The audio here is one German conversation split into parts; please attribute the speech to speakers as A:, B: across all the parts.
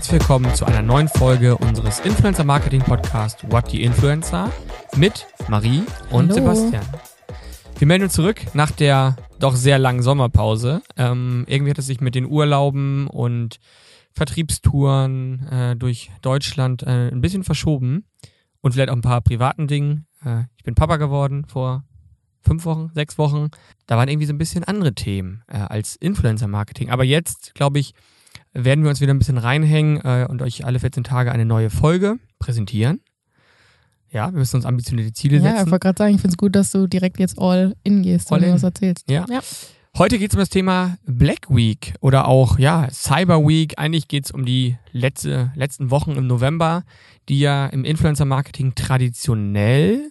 A: Herzlich willkommen zu einer neuen Folge unseres Influencer Marketing Podcast What the Influencer mit Marie und
B: Hallo.
A: Sebastian. Wir melden uns zurück nach der doch sehr langen Sommerpause. Ähm, irgendwie hat es sich mit den Urlauben und Vertriebstouren äh, durch Deutschland äh, ein bisschen verschoben und vielleicht auch ein paar privaten Dingen. Äh, ich bin Papa geworden vor fünf Wochen, sechs Wochen. Da waren irgendwie so ein bisschen andere Themen äh, als Influencer-Marketing. Aber jetzt, glaube ich, werden wir uns wieder ein bisschen reinhängen äh, und euch alle 14 Tage eine neue Folge präsentieren. Ja, wir müssen uns ambitionierte Ziele
B: Ja, ich
A: setzen.
B: wollte gerade sagen, ich finde es gut, dass du direkt jetzt all in gehst
A: All
B: und
A: in.
B: was erzählst.
A: Ja.
B: ja.
A: Heute geht es um das Thema Black Week oder auch ja Cyber Week. Eigentlich geht es um die letzte, letzten Wochen im November, die ja im Influencer-Marketing traditionell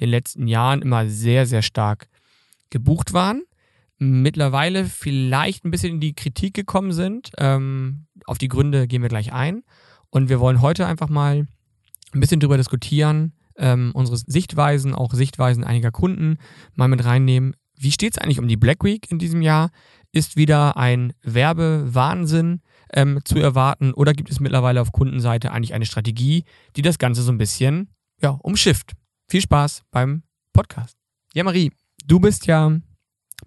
A: den letzten Jahren immer sehr, sehr stark gebucht waren. Mittlerweile vielleicht ein bisschen in die Kritik gekommen sind. Ähm, auf die Gründe gehen wir gleich ein. Und wir wollen heute einfach mal ein bisschen drüber diskutieren, ähm, unsere Sichtweisen, auch Sichtweisen einiger Kunden mal mit reinnehmen. Wie steht es eigentlich um die Black Week in diesem Jahr? Ist wieder ein Werbewahnsinn ähm, zu erwarten oder gibt es mittlerweile auf Kundenseite eigentlich eine Strategie, die das Ganze so ein bisschen ja, umschifft? Viel Spaß beim Podcast. Ja, Marie, du bist ja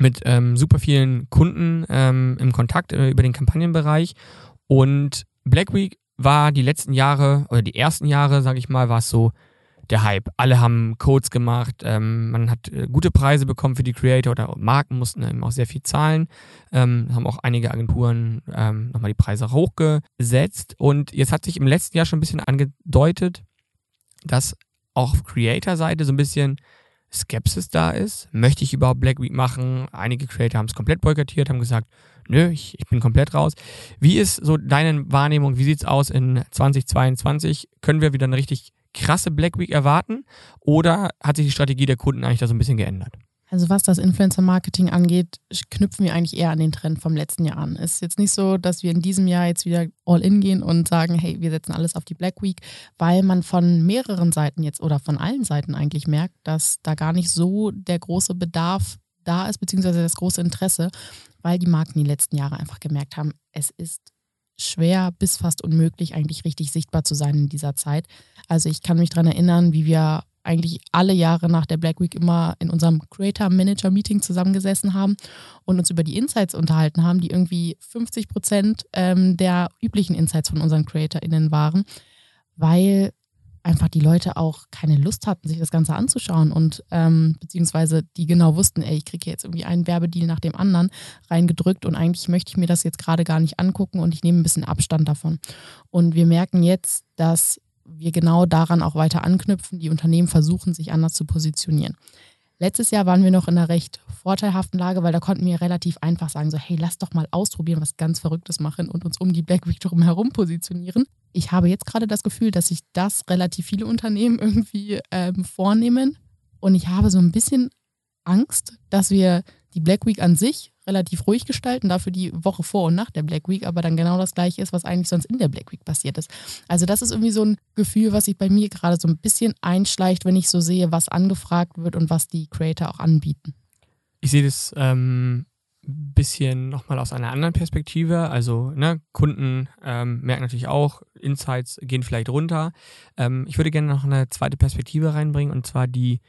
A: mit ähm, super vielen Kunden ähm, im Kontakt äh, über den Kampagnenbereich. Und Black Week war die letzten Jahre oder die ersten Jahre, sage ich mal, war es so der Hype. Alle haben Codes gemacht, ähm, man hat äh, gute Preise bekommen für die Creator oder Marken mussten eben auch sehr viel zahlen, ähm, haben auch einige Agenturen ähm, nochmal die Preise hochgesetzt. Und jetzt hat sich im letzten Jahr schon ein bisschen angedeutet, dass auch auf Creator-Seite so ein bisschen Skepsis da ist. Möchte ich überhaupt Black Week machen? Einige Creator haben es komplett boykottiert, haben gesagt, nö, ich, ich bin komplett raus. Wie ist so deine Wahrnehmung? Wie sieht's aus in 2022? Können wir wieder eine richtig krasse Black Week erwarten? Oder hat sich die Strategie der Kunden eigentlich da so ein bisschen geändert?
B: Also was das Influencer-Marketing angeht, knüpfen wir eigentlich eher an den Trend vom letzten Jahr an. Es ist jetzt nicht so, dass wir in diesem Jahr jetzt wieder all in gehen und sagen, hey, wir setzen alles auf die Black Week, weil man von mehreren Seiten jetzt oder von allen Seiten eigentlich merkt, dass da gar nicht so der große Bedarf da ist, beziehungsweise das große Interesse, weil die Marken die letzten Jahre einfach gemerkt haben, es ist schwer bis fast unmöglich, eigentlich richtig sichtbar zu sein in dieser Zeit. Also ich kann mich daran erinnern, wie wir eigentlich alle Jahre nach der Black Week immer in unserem Creator Manager Meeting zusammengesessen haben und uns über die Insights unterhalten haben, die irgendwie 50 Prozent ähm, der üblichen Insights von unseren CreatorInnen waren, weil einfach die Leute auch keine Lust hatten, sich das Ganze anzuschauen und ähm, beziehungsweise die genau wussten, ey, ich kriege jetzt irgendwie einen Werbedeal nach dem anderen reingedrückt und eigentlich möchte ich mir das jetzt gerade gar nicht angucken und ich nehme ein bisschen Abstand davon. Und wir merken jetzt, dass wir genau daran auch weiter anknüpfen. Die Unternehmen versuchen, sich anders zu positionieren. Letztes Jahr waren wir noch in einer recht vorteilhaften Lage, weil da konnten wir relativ einfach sagen, so hey, lass doch mal ausprobieren, was ganz Verrücktes machen und uns um die Black Week drum herum positionieren. Ich habe jetzt gerade das Gefühl, dass sich das relativ viele Unternehmen irgendwie ähm, vornehmen und ich habe so ein bisschen Angst, dass wir die Black Week an sich relativ ruhig gestalten, dafür die Woche vor und nach der Black Week, aber dann genau das gleiche ist, was eigentlich sonst in der Black Week passiert ist. Also das ist irgendwie so ein Gefühl, was sich bei mir gerade so ein bisschen einschleicht, wenn ich so sehe, was angefragt wird und was die Creator auch anbieten.
A: Ich sehe das ähm, bisschen nochmal aus einer anderen Perspektive. Also ne, Kunden ähm, merken natürlich auch, Insights gehen vielleicht runter. Ähm, ich würde gerne noch eine zweite Perspektive reinbringen und zwar die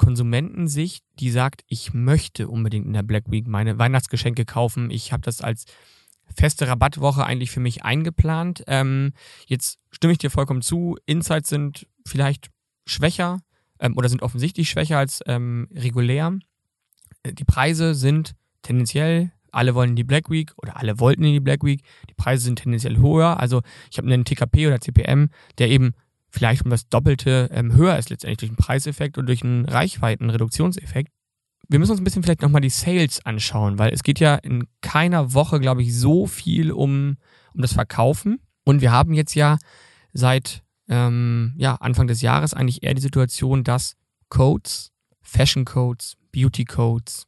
A: Konsumentensicht, die sagt, ich möchte unbedingt in der Black Week meine Weihnachtsgeschenke kaufen. Ich habe das als feste Rabattwoche eigentlich für mich eingeplant. Ähm, jetzt stimme ich dir vollkommen zu. Insights sind vielleicht schwächer ähm, oder sind offensichtlich schwächer als ähm, regulär. Äh, Die Preise sind tendenziell, alle wollen in die Black Week oder alle wollten in die Black Week. Die Preise sind tendenziell höher. Also ich habe einen TKP oder CPM, der eben vielleicht um das Doppelte ähm, höher ist letztendlich durch einen Preiseffekt und durch einen Reichweitenreduktionseffekt. Wir müssen uns ein bisschen vielleicht nochmal die Sales anschauen, weil es geht ja in keiner Woche, glaube ich, so viel um, um das Verkaufen. Und wir haben jetzt ja seit ähm, ja, Anfang des Jahres eigentlich eher die Situation, dass Codes, Fashion Codes, Beauty Codes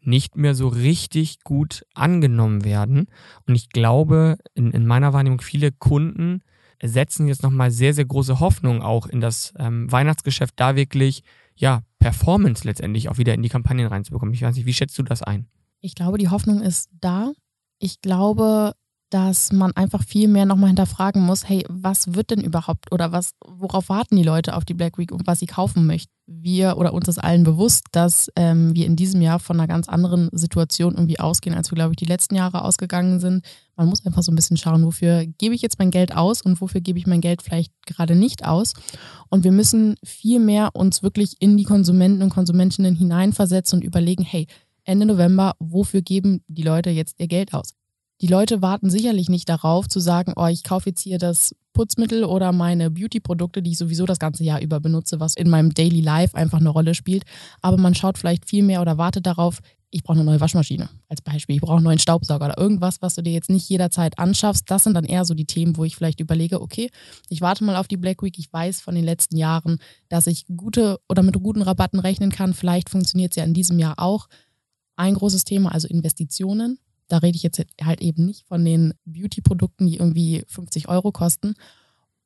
A: nicht mehr so richtig gut angenommen werden. Und ich glaube, in, in meiner Wahrnehmung, viele Kunden setzen jetzt nochmal sehr, sehr große Hoffnung auch in das ähm, Weihnachtsgeschäft, da wirklich, ja, Performance letztendlich auch wieder in die Kampagnen reinzubekommen. Ich weiß nicht, wie schätzt du das ein?
B: Ich glaube, die Hoffnung ist da. Ich glaube, dass man einfach viel mehr nochmal hinterfragen muss, hey, was wird denn überhaupt oder was, worauf warten die Leute auf die Black Week und was sie kaufen möchten? Wir oder uns ist allen bewusst, dass ähm, wir in diesem Jahr von einer ganz anderen Situation irgendwie ausgehen, als wir, glaube ich, die letzten Jahre ausgegangen sind. Man muss einfach so ein bisschen schauen, wofür gebe ich jetzt mein Geld aus und wofür gebe ich mein Geld vielleicht gerade nicht aus. Und wir müssen viel mehr uns wirklich in die Konsumenten und Konsumentinnen hineinversetzen und überlegen, hey, Ende November, wofür geben die Leute jetzt ihr Geld aus? Die Leute warten sicherlich nicht darauf zu sagen, oh, ich kaufe jetzt hier das Putzmittel oder meine Beauty-Produkte, die ich sowieso das ganze Jahr über benutze, was in meinem Daily Life einfach eine Rolle spielt. Aber man schaut vielleicht viel mehr oder wartet darauf, ich brauche eine neue Waschmaschine als Beispiel, ich brauche einen neuen Staubsauger oder irgendwas, was du dir jetzt nicht jederzeit anschaffst. Das sind dann eher so die Themen, wo ich vielleicht überlege, okay, ich warte mal auf die Black Week. Ich weiß von den letzten Jahren, dass ich gute oder mit guten Rabatten rechnen kann. Vielleicht funktioniert es ja in diesem Jahr auch. Ein großes Thema, also Investitionen. Da rede ich jetzt halt eben nicht von den Beauty-Produkten, die irgendwie 50 Euro kosten.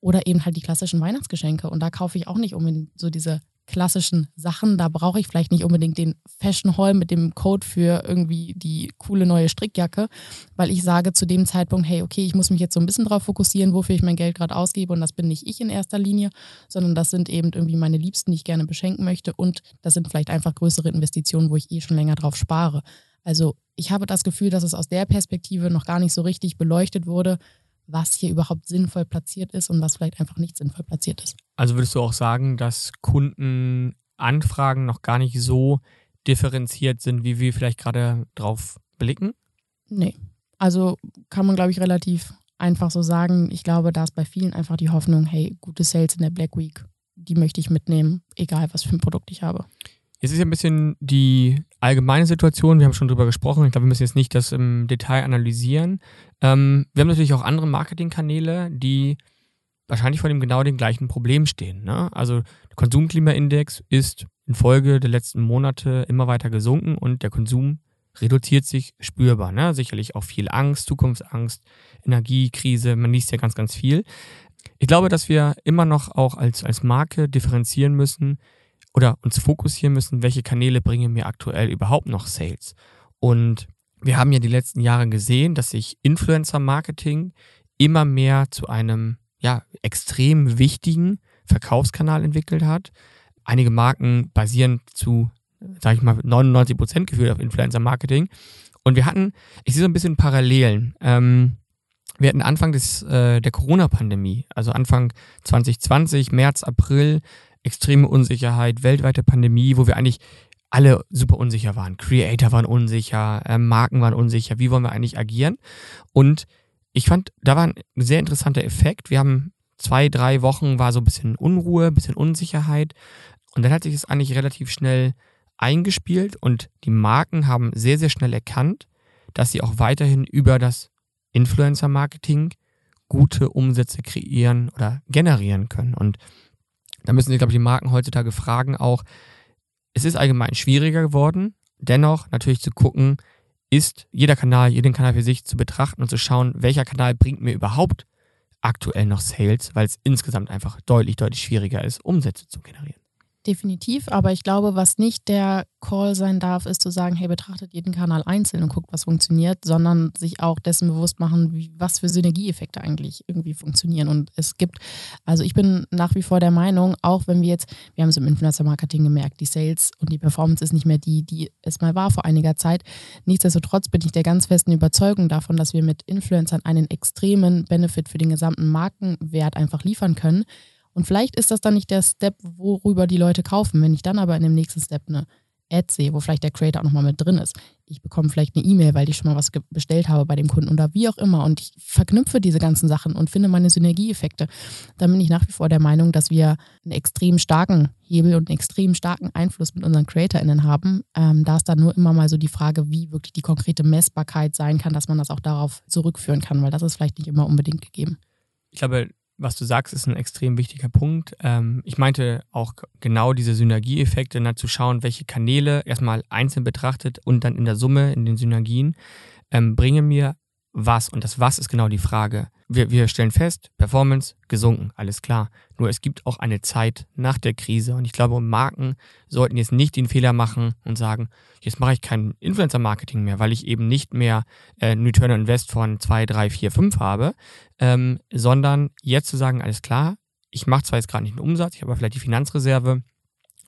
B: Oder eben halt die klassischen Weihnachtsgeschenke. Und da kaufe ich auch nicht unbedingt so diese klassischen Sachen. Da brauche ich vielleicht nicht unbedingt den Fashion Haul mit dem Code für irgendwie die coole neue Strickjacke, weil ich sage zu dem Zeitpunkt, hey, okay, ich muss mich jetzt so ein bisschen darauf fokussieren, wofür ich mein Geld gerade ausgebe und das bin nicht ich in erster Linie, sondern das sind eben irgendwie meine Liebsten, die ich gerne beschenken möchte und das sind vielleicht einfach größere Investitionen, wo ich eh schon länger drauf spare. Also ich habe das Gefühl, dass es aus der Perspektive noch gar nicht so richtig beleuchtet wurde, was hier überhaupt sinnvoll platziert ist und was vielleicht einfach nicht sinnvoll platziert ist.
A: Also würdest du auch sagen, dass Kundenanfragen noch gar nicht so differenziert sind, wie wir vielleicht gerade drauf blicken?
B: Nee. Also kann man, glaube ich, relativ einfach so sagen. Ich glaube, da ist bei vielen einfach die Hoffnung, hey, gute Sales in der Black Week, die möchte ich mitnehmen, egal was für ein Produkt ich habe.
A: Jetzt ist ja ein bisschen die allgemeine Situation, wir haben schon drüber gesprochen, ich glaube, wir müssen jetzt nicht das im Detail analysieren. Ähm, wir haben natürlich auch andere Marketingkanäle, die wahrscheinlich vor dem genau den gleichen Problem stehen. Ne? Also der Konsumklimaindex ist infolge der letzten Monate immer weiter gesunken und der Konsum reduziert sich spürbar. Ne? Sicherlich auch viel Angst, Zukunftsangst, Energiekrise, man liest ja ganz, ganz viel. Ich glaube, dass wir immer noch auch als, als Marke differenzieren müssen, oder uns fokussieren müssen, welche Kanäle bringen mir aktuell überhaupt noch Sales. Und wir haben ja die letzten Jahre gesehen, dass sich Influencer-Marketing immer mehr zu einem ja, extrem wichtigen Verkaufskanal entwickelt hat. Einige Marken basieren zu, sage ich mal, 99 Prozent gefühlt auf Influencer-Marketing. Und wir hatten, ich sehe so ein bisschen Parallelen. Ähm, wir hatten Anfang des, äh, der Corona-Pandemie, also Anfang 2020, März, April, extreme Unsicherheit, weltweite Pandemie, wo wir eigentlich alle super unsicher waren. Creator waren unsicher, äh, Marken waren unsicher, wie wollen wir eigentlich agieren? Und ich fand, da war ein sehr interessanter Effekt. Wir haben zwei, drei Wochen war so ein bisschen Unruhe, ein bisschen Unsicherheit. Und dann hat sich das eigentlich relativ schnell eingespielt und die Marken haben sehr, sehr schnell erkannt, dass sie auch weiterhin über das Influencer-Marketing gute Umsätze kreieren oder generieren können. Und da müssen sich, glaube ich, die Marken heutzutage fragen auch, es ist allgemein schwieriger geworden, dennoch natürlich zu gucken, ist jeder Kanal, jeden Kanal für sich zu betrachten und zu schauen, welcher Kanal bringt mir überhaupt aktuell noch Sales, weil es insgesamt einfach deutlich, deutlich schwieriger ist, Umsätze zu generieren.
B: Definitiv, aber ich glaube, was nicht der Call sein darf, ist zu sagen, hey, betrachtet jeden Kanal einzeln und guckt, was funktioniert, sondern sich auch dessen bewusst machen, wie, was für Synergieeffekte eigentlich irgendwie funktionieren. Und es gibt, also ich bin nach wie vor der Meinung, auch wenn wir jetzt, wir haben es im Influencer-Marketing gemerkt, die Sales und die Performance ist nicht mehr die, die es mal war vor einiger Zeit. Nichtsdestotrotz bin ich der ganz festen Überzeugung davon, dass wir mit Influencern einen extremen Benefit für den gesamten Markenwert einfach liefern können und vielleicht ist das dann nicht der Step, worüber die Leute kaufen. Wenn ich dann aber in dem nächsten Step eine Ad sehe, wo vielleicht der Creator auch nochmal mit drin ist. Ich bekomme vielleicht eine E-Mail, weil ich schon mal was bestellt habe bei dem Kunden oder wie auch immer. Und ich verknüpfe diese ganzen Sachen und finde meine Synergieeffekte. Dann bin ich nach wie vor der Meinung, dass wir einen extrem starken Hebel und einen extrem starken Einfluss mit unseren CreatorInnen haben. Ähm, da ist dann nur immer mal so die Frage, wie wirklich die konkrete Messbarkeit sein kann, dass man das auch darauf zurückführen kann, weil das ist vielleicht nicht immer unbedingt gegeben.
A: Ich glaube, was du sagst, ist ein extrem wichtiger Punkt. Ähm, ich meinte auch genau diese Synergieeffekte, ne, zu schauen, welche Kanäle erstmal einzeln betrachtet und dann in der Summe, in den Synergien, ähm, bringen mir was. Und das Was ist genau die Frage. Wir, wir stellen fest, Performance gesunken, alles klar. Nur es gibt auch eine Zeit nach der Krise. Und ich glaube, Marken sollten jetzt nicht den Fehler machen und sagen, jetzt mache ich kein Influencer-Marketing mehr, weil ich eben nicht mehr äh, Return Invest von 2, 3, 4, 5 habe, ähm, sondern jetzt zu sagen, alles klar, ich mache zwar jetzt gerade nicht einen Umsatz, ich habe vielleicht die Finanzreserve,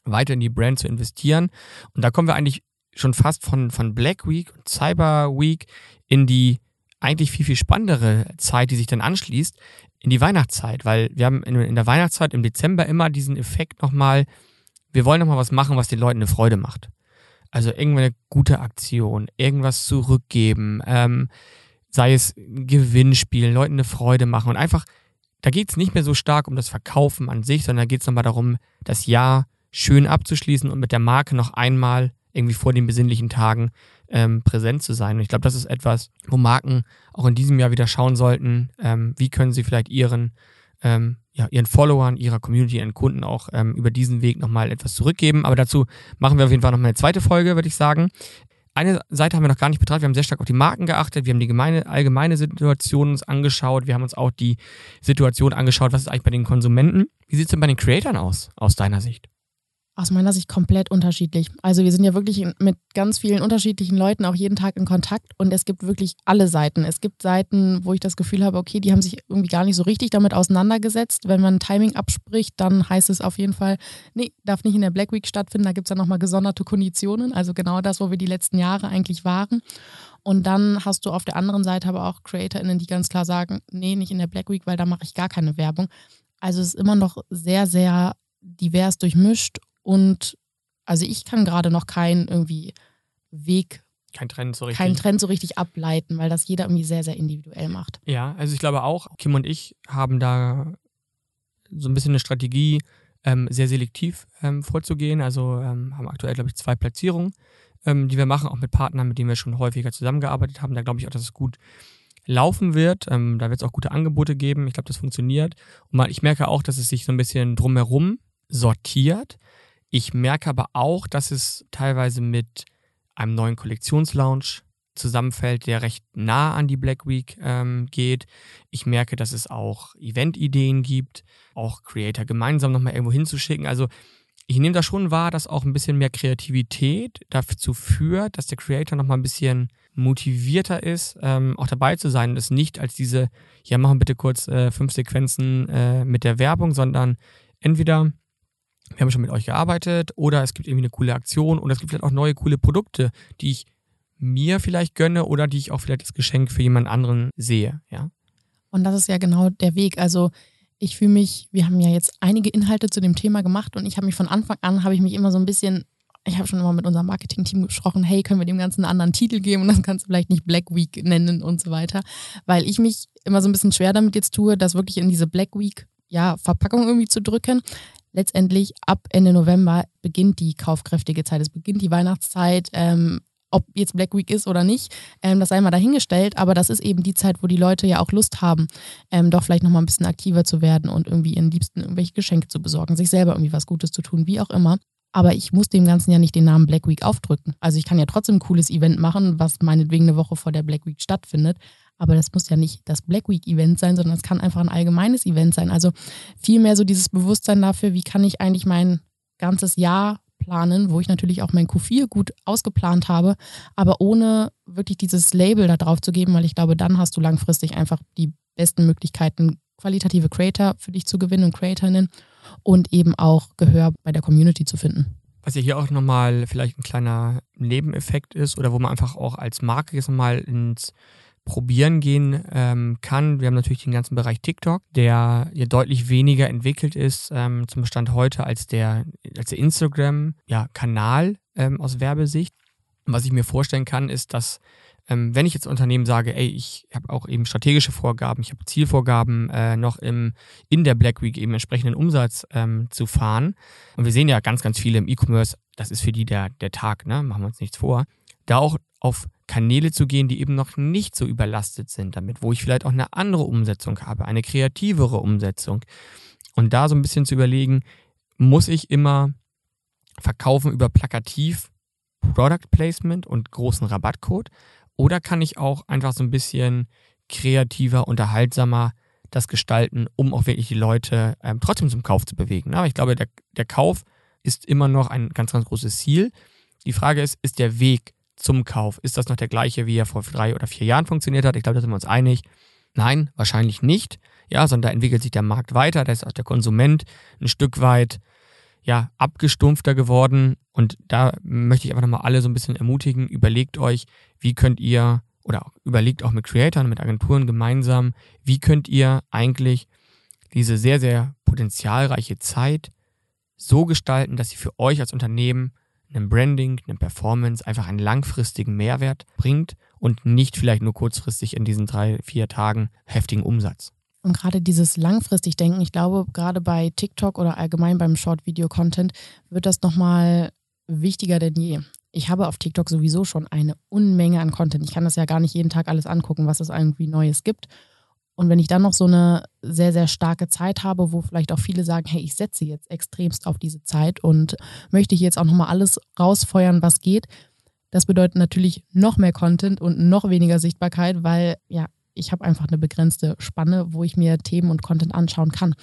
A: weiter in die Brand zu investieren. Und da kommen wir eigentlich schon fast von, von Black Week und Cyber Week in die eigentlich viel, viel spannendere Zeit, die sich dann anschließt, in die Weihnachtszeit, weil wir haben in, der Weihnachtszeit im Dezember immer diesen Effekt nochmal, wir wollen nochmal was machen, was den Leuten eine Freude macht. Also irgendeine gute Aktion, irgendwas zurückgeben, ähm, sei es Gewinnspiel, Leuten eine Freude machen und einfach, da geht es nicht mehr so stark um das Verkaufen an sich, sondern da geht es nochmal darum, das Jahr schön abzuschließen und mit der Marke noch einmal irgendwie vor den besinnlichen Tagen ähm, präsent zu sein. Und ich glaube, das ist etwas, wo Marken auch in diesem Jahr wieder schauen sollten, ähm, wie können sie vielleicht ihren, ähm, ja, ihren Followern, ihrer Community, ihren Kunden auch ähm, über diesen Weg nochmal etwas zurückgeben. Aber dazu machen wir auf jeden Fall nochmal eine zweite Folge, würde ich sagen. Eine Seite haben wir noch gar nicht betrachtet. Wir haben sehr stark auf die Marken geachtet. Wir haben die gemeine, allgemeine Situation uns angeschaut. Wir haben uns auch die Situation angeschaut, was ist eigentlich bei den Konsumenten. Wie sieht es denn bei den Creatoren aus, aus deiner Sicht?
B: Aus meiner Sicht komplett unterschiedlich. Also wir sind ja wirklich mit ganz vielen unterschiedlichen Leuten auch jeden Tag in Kontakt und es gibt wirklich alle Seiten. Es gibt Seiten, wo ich das Gefühl habe, okay, die haben sich irgendwie gar nicht so richtig damit auseinandergesetzt. Wenn man Timing abspricht, dann heißt es auf jeden Fall, nee, darf nicht in der Black Week stattfinden. Da gibt es dann nochmal gesonderte Konditionen. Also genau das, wo wir die letzten Jahre eigentlich waren. Und dann hast du auf der anderen Seite aber auch CreatorInnen, die ganz klar sagen, nee, nicht in der Black Week, weil da mache ich gar keine Werbung. Also es ist immer noch sehr, sehr divers durchmischt und also ich kann gerade noch keinen irgendwie Weg
A: kein Trend so richtig.
B: Kein Trend so richtig ableiten, weil das jeder irgendwie sehr, sehr individuell macht.
A: Ja, also ich glaube auch, Kim und ich haben da so ein bisschen eine Strategie, ähm, sehr selektiv ähm, vorzugehen. Also ähm, haben aktuell, glaube ich, zwei Platzierungen, ähm, die wir machen, auch mit Partnern, mit denen wir schon häufiger zusammengearbeitet haben. Da glaube ich auch, dass es gut laufen wird. Ähm, da wird es auch gute Angebote geben. Ich glaube, das funktioniert. Und ich merke auch, dass es sich so ein bisschen drumherum sortiert. Ich merke aber auch, dass es teilweise mit einem neuen Kollektionslaunch zusammenfällt, der recht nah an die Black Week ähm, geht. Ich merke, dass es auch Event-Ideen gibt, auch Creator gemeinsam nochmal irgendwo hinzuschicken. Also ich nehme da schon wahr, dass auch ein bisschen mehr Kreativität dazu führt, dass der Creator nochmal ein bisschen motivierter ist, ähm, auch dabei zu sein es nicht als diese, ja, machen bitte kurz äh, fünf Sequenzen äh, mit der Werbung, sondern entweder wir haben schon mit euch gearbeitet oder es gibt irgendwie eine coole Aktion oder es gibt vielleicht auch neue coole Produkte, die ich mir vielleicht gönne oder die ich auch vielleicht als Geschenk für jemand anderen sehe, ja.
B: Und das ist ja genau der Weg. Also ich fühle mich, wir haben ja jetzt einige Inhalte zu dem Thema gemacht und ich habe mich von Anfang an, habe ich mich immer so ein bisschen, ich habe schon immer mit unserem Marketing-Team gesprochen, hey, können wir dem Ganzen einen anderen Titel geben und das kannst du vielleicht nicht Black Week nennen und so weiter, weil ich mich immer so ein bisschen schwer damit jetzt tue, das wirklich in diese Black Week ja, Verpackung irgendwie zu drücken letztendlich ab Ende November beginnt die kaufkräftige Zeit. Es beginnt die Weihnachtszeit. Ähm, ob jetzt Black Week ist oder nicht, ähm, das sei mal dahingestellt, aber das ist eben die Zeit, wo die Leute ja auch Lust haben, ähm, doch vielleicht nochmal ein bisschen aktiver zu werden und irgendwie ihren Liebsten irgendwelche Geschenke zu besorgen, sich selber irgendwie was Gutes zu tun, wie auch immer. Aber ich muss dem Ganzen ja nicht den Namen Black Week aufdrücken. Also ich kann ja trotzdem ein cooles Event machen, was meinetwegen eine Woche vor der Black Week stattfindet. Aber das muss ja nicht das Black Week Event sein, sondern es kann einfach ein allgemeines Event sein. Also vielmehr so dieses Bewusstsein dafür, wie kann ich eigentlich mein ganzes Jahr planen, wo ich natürlich auch mein Q4 gut ausgeplant habe, aber ohne wirklich dieses Label da drauf zu geben, weil ich glaube, dann hast du langfristig einfach die besten Möglichkeiten, qualitative Creator für dich zu gewinnen und Creatorinnen und eben auch Gehör bei der Community zu finden.
A: Was ja hier auch nochmal vielleicht ein kleiner Nebeneffekt ist oder wo man einfach auch als Marke jetzt nochmal ins probieren gehen ähm, kann. Wir haben natürlich den ganzen Bereich TikTok, der ja deutlich weniger entwickelt ist ähm, zum Bestand heute als der, als der Instagram-Kanal ja, ähm, aus Werbesicht. Was ich mir vorstellen kann, ist, dass ähm, wenn ich jetzt Unternehmen sage, ey, ich habe auch eben strategische Vorgaben, ich habe Zielvorgaben, äh, noch im, in der Black Week eben entsprechenden Umsatz ähm, zu fahren. Und wir sehen ja ganz, ganz viele im E-Commerce, das ist für die der, der Tag, ne? machen wir uns nichts vor. Da auch auf Kanäle zu gehen, die eben noch nicht so überlastet sind damit, wo ich vielleicht auch eine andere Umsetzung habe, eine kreativere Umsetzung. Und da so ein bisschen zu überlegen, muss ich immer verkaufen über plakativ Product Placement und großen Rabattcode Oder kann ich auch einfach so ein bisschen kreativer, unterhaltsamer das gestalten, um auch wirklich die Leute ähm, trotzdem zum Kauf zu bewegen. Aber ich glaube, der, der Kauf ist immer noch ein ganz, ganz großes Ziel. Die Frage ist, ist der Weg zum Kauf, ist das noch der gleiche, wie er vor drei oder vier Jahren funktioniert hat? Ich glaube, da sind wir uns einig. Nein, wahrscheinlich nicht. Ja, sondern da entwickelt sich der Markt weiter, da ist auch der Konsument ein Stück weit ja, abgestumpfter geworden. Und da möchte ich einfach nochmal alle so ein bisschen ermutigen, überlegt euch, wie könnt ihr oder überlegt auch mit Creatoren, mit Agenturen gemeinsam, wie könnt ihr eigentlich diese sehr, sehr potenzialreiche Zeit so gestalten, dass sie für euch als Unternehmen einem Branding, einem Performance einfach einen langfristigen Mehrwert bringt und nicht vielleicht nur kurzfristig in diesen drei, vier Tagen heftigen Umsatz.
B: Und gerade dieses langfristig Denken, ich glaube, gerade bei TikTok oder allgemein beim Short-Video-Content wird das nochmal wichtiger denn je. Ich habe auf TikTok sowieso schon eine Unmenge an Content. Ich kann das ja gar nicht jeden Tag alles angucken, was es irgendwie Neues gibt. Und wenn ich dann noch so eine sehr, sehr starke Zeit habe, wo vielleicht auch viele sagen, hey, ich setze jetzt extremst auf diese Zeit und möchte hier jetzt auch nochmal alles rausfeuern, was geht. Das bedeutet natürlich noch mehr Content und noch weniger Sichtbarkeit, weil ja, ich habe einfach eine begrenzte Spanne, wo ich mir Themen und Content anschauen kann.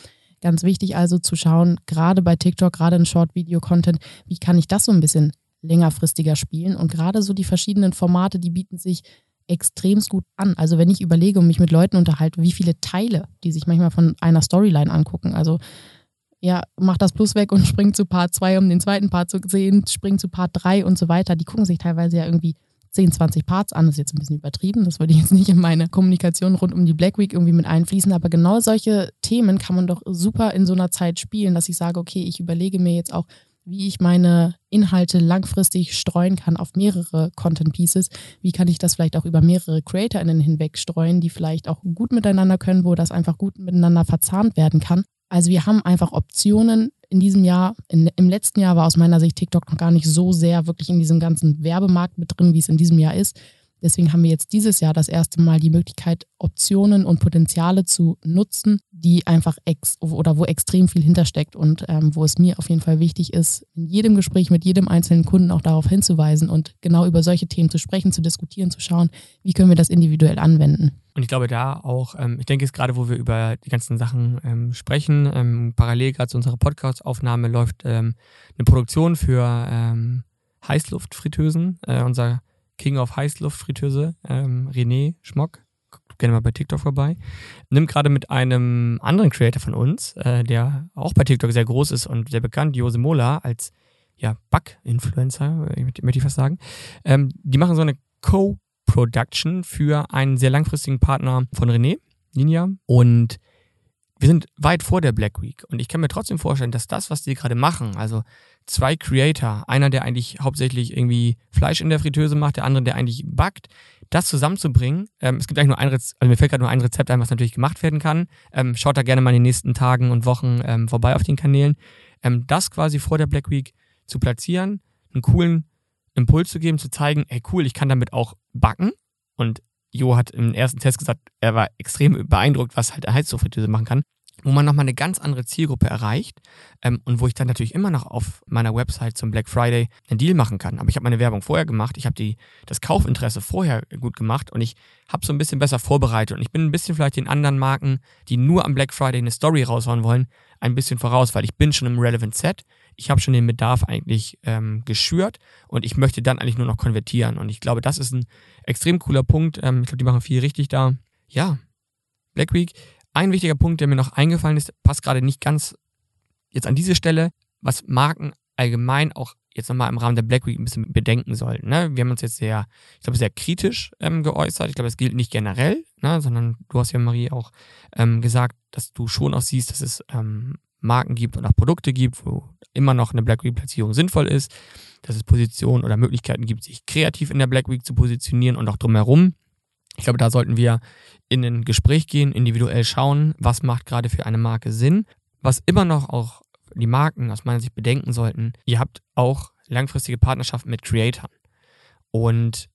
B: Ganz wichtig also zu schauen, gerade bei TikTok, gerade in Short-Video-Content, wie kann ich das so ein bisschen längerfristiger spielen? Und gerade so die verschiedenen Formate, die bieten sich extremst gut an. Also wenn ich überlege und mich mit Leuten unterhalte, wie viele Teile, die sich manchmal von einer Storyline angucken, also ja, mach das Plus weg und spring zu Part 2, um den zweiten Part zu sehen, spring zu Part 3 und so weiter. Die gucken sich teilweise ja irgendwie 10, 20 Parts an. Das ist jetzt ein bisschen übertrieben. Das würde ich jetzt nicht in meine Kommunikation rund um die Black Week irgendwie mit einfließen. Aber genau solche Themen kann man doch super in so einer Zeit spielen, dass ich sage, okay, ich überlege mir jetzt auch, wie ich meine Inhalte langfristig streuen kann auf mehrere Content Pieces. Wie kann ich das vielleicht auch über mehrere CreatorInnen hinweg streuen, die vielleicht auch gut miteinander können, wo das einfach gut miteinander verzahnt werden kann. Also wir haben einfach Optionen in diesem Jahr. In, Im letzten Jahr war aus meiner Sicht TikTok noch gar nicht so sehr wirklich in diesem ganzen Werbemarkt mit drin, wie es in diesem Jahr ist. Deswegen haben wir jetzt dieses Jahr das erste Mal die Möglichkeit, Optionen und Potenziale zu nutzen, die einfach ex oder wo extrem viel hintersteckt und ähm, wo es mir auf jeden Fall wichtig ist, in jedem Gespräch mit jedem einzelnen Kunden auch darauf hinzuweisen und genau über solche Themen zu sprechen, zu diskutieren, zu schauen, wie können wir das individuell anwenden.
A: Und ich glaube da auch, ähm, ich denke jetzt gerade, wo wir über die ganzen Sachen ähm, sprechen, ähm, parallel gerade zu unserer Podcast-Aufnahme läuft ähm, eine Produktion für ähm, Heißluftfritteusen. Äh, unser King of Heißluftfritteuse, ähm, René Schmock, guckt gerne mal bei TikTok vorbei, nimmt gerade mit einem anderen Creator von uns, äh, der auch bei TikTok sehr groß ist und sehr bekannt, Jose Mola, als ja, Bug-Influencer, äh, möchte ich fast sagen. Ähm, die machen so eine Co-Production für einen sehr langfristigen Partner von René, Ninja. Und wir sind weit vor der Black Week und ich kann mir trotzdem vorstellen, dass das, was die gerade machen, also zwei Creator, einer, der eigentlich hauptsächlich irgendwie Fleisch in der Fritteuse macht, der andere, der eigentlich backt, das zusammenzubringen. Ähm, es gibt eigentlich nur ein Rezept, also mir fällt gerade nur ein Rezept ein, was natürlich gemacht werden kann. Ähm, schaut da gerne mal in den nächsten Tagen und Wochen ähm, vorbei auf den Kanälen. Ähm, das quasi vor der Black Week zu platzieren, einen coolen Impuls zu geben, zu zeigen, ey cool, ich kann damit auch backen. Und Jo hat im ersten Test gesagt, er war extrem beeindruckt, was halt eine Heizluftfritteuse machen kann wo man nochmal eine ganz andere Zielgruppe erreicht ähm, und wo ich dann natürlich immer noch auf meiner Website zum Black Friday einen Deal machen kann. Aber ich habe meine Werbung vorher gemacht, ich habe das Kaufinteresse vorher gut gemacht und ich habe so ein bisschen besser vorbereitet und ich bin ein bisschen vielleicht den anderen Marken, die nur am Black Friday eine Story raushauen wollen, ein bisschen voraus, weil ich bin schon im Relevant Set, ich habe schon den Bedarf eigentlich ähm, geschürt und ich möchte dann eigentlich nur noch konvertieren und ich glaube, das ist ein extrem cooler Punkt. Ähm, ich glaube, die machen viel richtig da. Ja, Black Week ein wichtiger Punkt, der mir noch eingefallen ist, passt gerade nicht ganz jetzt an diese Stelle, was Marken allgemein auch jetzt nochmal im Rahmen der Black Week ein bisschen bedenken sollten. Ne? Wir haben uns jetzt sehr, ich glaube, sehr kritisch ähm, geäußert. Ich glaube, das gilt nicht generell, ne? sondern du hast ja, Marie, auch ähm, gesagt, dass du schon auch siehst, dass es ähm, Marken gibt und auch Produkte gibt, wo immer noch eine Black Week-Platzierung sinnvoll ist, dass es Positionen oder Möglichkeiten gibt, sich kreativ in der Black Week zu positionieren und auch drumherum. Ich glaube, da sollten wir in ein Gespräch gehen, individuell schauen, was macht gerade für eine Marke Sinn. Was immer noch auch die Marken aus meiner Sicht bedenken sollten, ihr habt auch langfristige Partnerschaften mit Creatoren. Und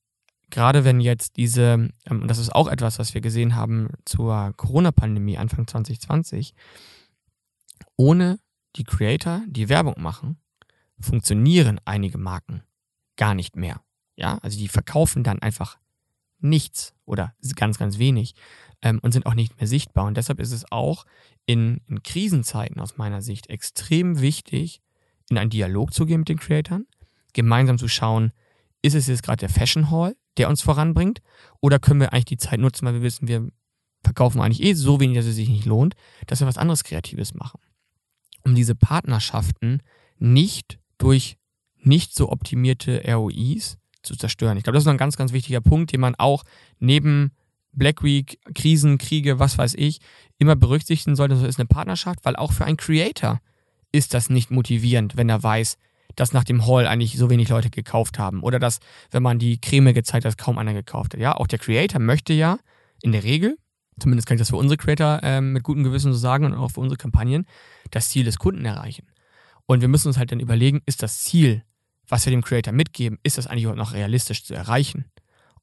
A: gerade wenn jetzt diese, ähm, und das ist auch etwas, was wir gesehen haben zur Corona-Pandemie Anfang 2020, ohne die Creator, die Werbung machen, funktionieren einige Marken gar nicht mehr. Ja, also die verkaufen dann einfach nichts oder ganz, ganz wenig ähm, und sind auch nicht mehr sichtbar. Und deshalb ist es auch in, in Krisenzeiten aus meiner Sicht extrem wichtig, in einen Dialog zu gehen mit den Creatoren, gemeinsam zu schauen, ist es jetzt gerade der Fashion Hall, der uns voranbringt, oder können wir eigentlich die Zeit nutzen, weil wir wissen, wir verkaufen eigentlich eh so wenig, dass es sich nicht lohnt, dass wir was anderes Kreatives machen. Um diese Partnerschaften nicht durch nicht so optimierte ROIs zu zerstören. Ich glaube, das ist ein ganz, ganz wichtiger Punkt, den man auch neben Black Week, Krisen, Kriege, was weiß ich, immer berücksichtigen sollte. Das ist eine Partnerschaft, weil auch für einen Creator ist das nicht motivierend, wenn er weiß, dass nach dem Haul eigentlich so wenig Leute gekauft haben oder dass, wenn man die Creme gezeigt hat, kaum einer gekauft hat. Ja, auch der Creator möchte ja in der Regel, zumindest kann ich das für unsere Creator ähm, mit gutem Gewissen so sagen und auch für unsere Kampagnen, das Ziel des Kunden erreichen. Und wir müssen uns halt dann überlegen, ist das Ziel, was wir dem Creator mitgeben, ist das eigentlich überhaupt noch realistisch zu erreichen?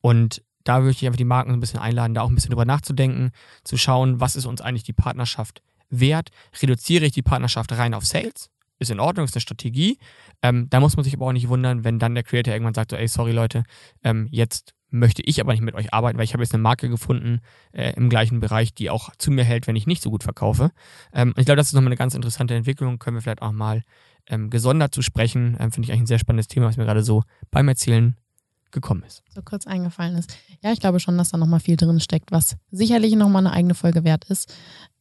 A: Und da würde ich einfach die Marken so ein bisschen einladen, da auch ein bisschen drüber nachzudenken, zu schauen, was ist uns eigentlich die Partnerschaft wert? Reduziere ich die Partnerschaft rein auf Sales? Ist in Ordnung, ist eine Strategie. Ähm, da muss man sich aber auch nicht wundern, wenn dann der Creator irgendwann sagt, so, ey, sorry Leute, ähm, jetzt möchte ich aber nicht mit euch arbeiten, weil ich habe jetzt eine Marke gefunden äh, im gleichen Bereich, die auch zu mir hält, wenn ich nicht so gut verkaufe. Ähm, ich glaube, das ist nochmal eine ganz interessante Entwicklung. Können wir vielleicht auch mal ähm, gesondert zu sprechen. Ähm, Finde ich eigentlich ein sehr spannendes Thema, was mir gerade so beim Erzählen gekommen ist.
B: So kurz eingefallen ist. Ja, ich glaube schon, dass da nochmal viel drin steckt, was sicherlich nochmal eine eigene Folge wert ist.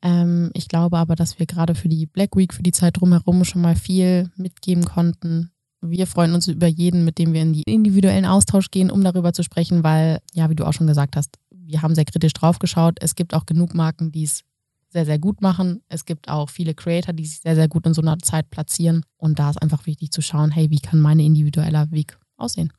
B: Ähm, ich glaube aber, dass wir gerade für die Black Week, für die Zeit drumherum schon mal viel mitgeben konnten. Wir freuen uns über jeden, mit dem wir in die individuellen Austausch gehen, um darüber zu sprechen, weil, ja, wie du auch schon gesagt hast, wir haben sehr kritisch drauf geschaut. Es gibt auch genug Marken, die es sehr, sehr gut machen. Es gibt auch viele Creator, die sich sehr, sehr gut in so einer Zeit platzieren. Und da ist einfach wichtig zu schauen, hey, wie kann mein individueller Weg aussehen?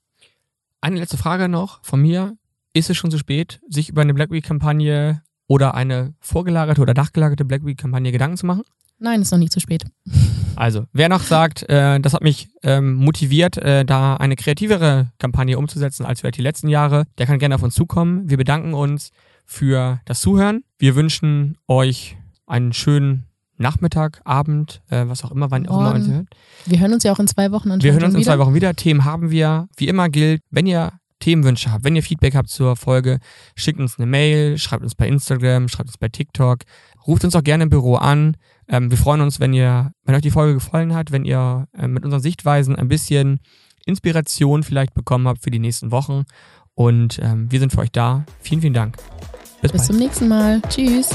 A: Eine letzte Frage noch von mir. Ist es schon zu spät, sich über eine Black Week-Kampagne oder eine vorgelagerte oder nachgelagerte Black Week-Kampagne Gedanken zu machen?
B: Nein, ist noch nicht zu spät.
A: Also, wer noch sagt, äh, das hat mich ähm, motiviert, äh, da eine kreativere Kampagne umzusetzen als vielleicht die letzten Jahre, der kann gerne auf uns zukommen. Wir bedanken uns für das Zuhören. Wir wünschen euch einen schönen Nachmittag, Abend, äh, was auch immer, wann auch immer man hört.
B: Wir hören uns ja auch in zwei Wochen
A: Wir hören uns in wieder. zwei Wochen wieder. Themen haben wir. Wie immer gilt, wenn ihr Themenwünsche habt, wenn ihr Feedback habt zur Folge, schickt uns eine Mail, schreibt uns bei Instagram, schreibt uns bei TikTok, ruft uns auch gerne im Büro an. Ähm, wir freuen uns, wenn ihr, wenn euch die Folge gefallen hat, wenn ihr äh, mit unseren Sichtweisen ein bisschen Inspiration vielleicht bekommen habt für die nächsten Wochen. Und ähm, wir sind für euch da. Vielen, vielen Dank.
B: Bis, Bis zum nächsten Mal. Tschüss.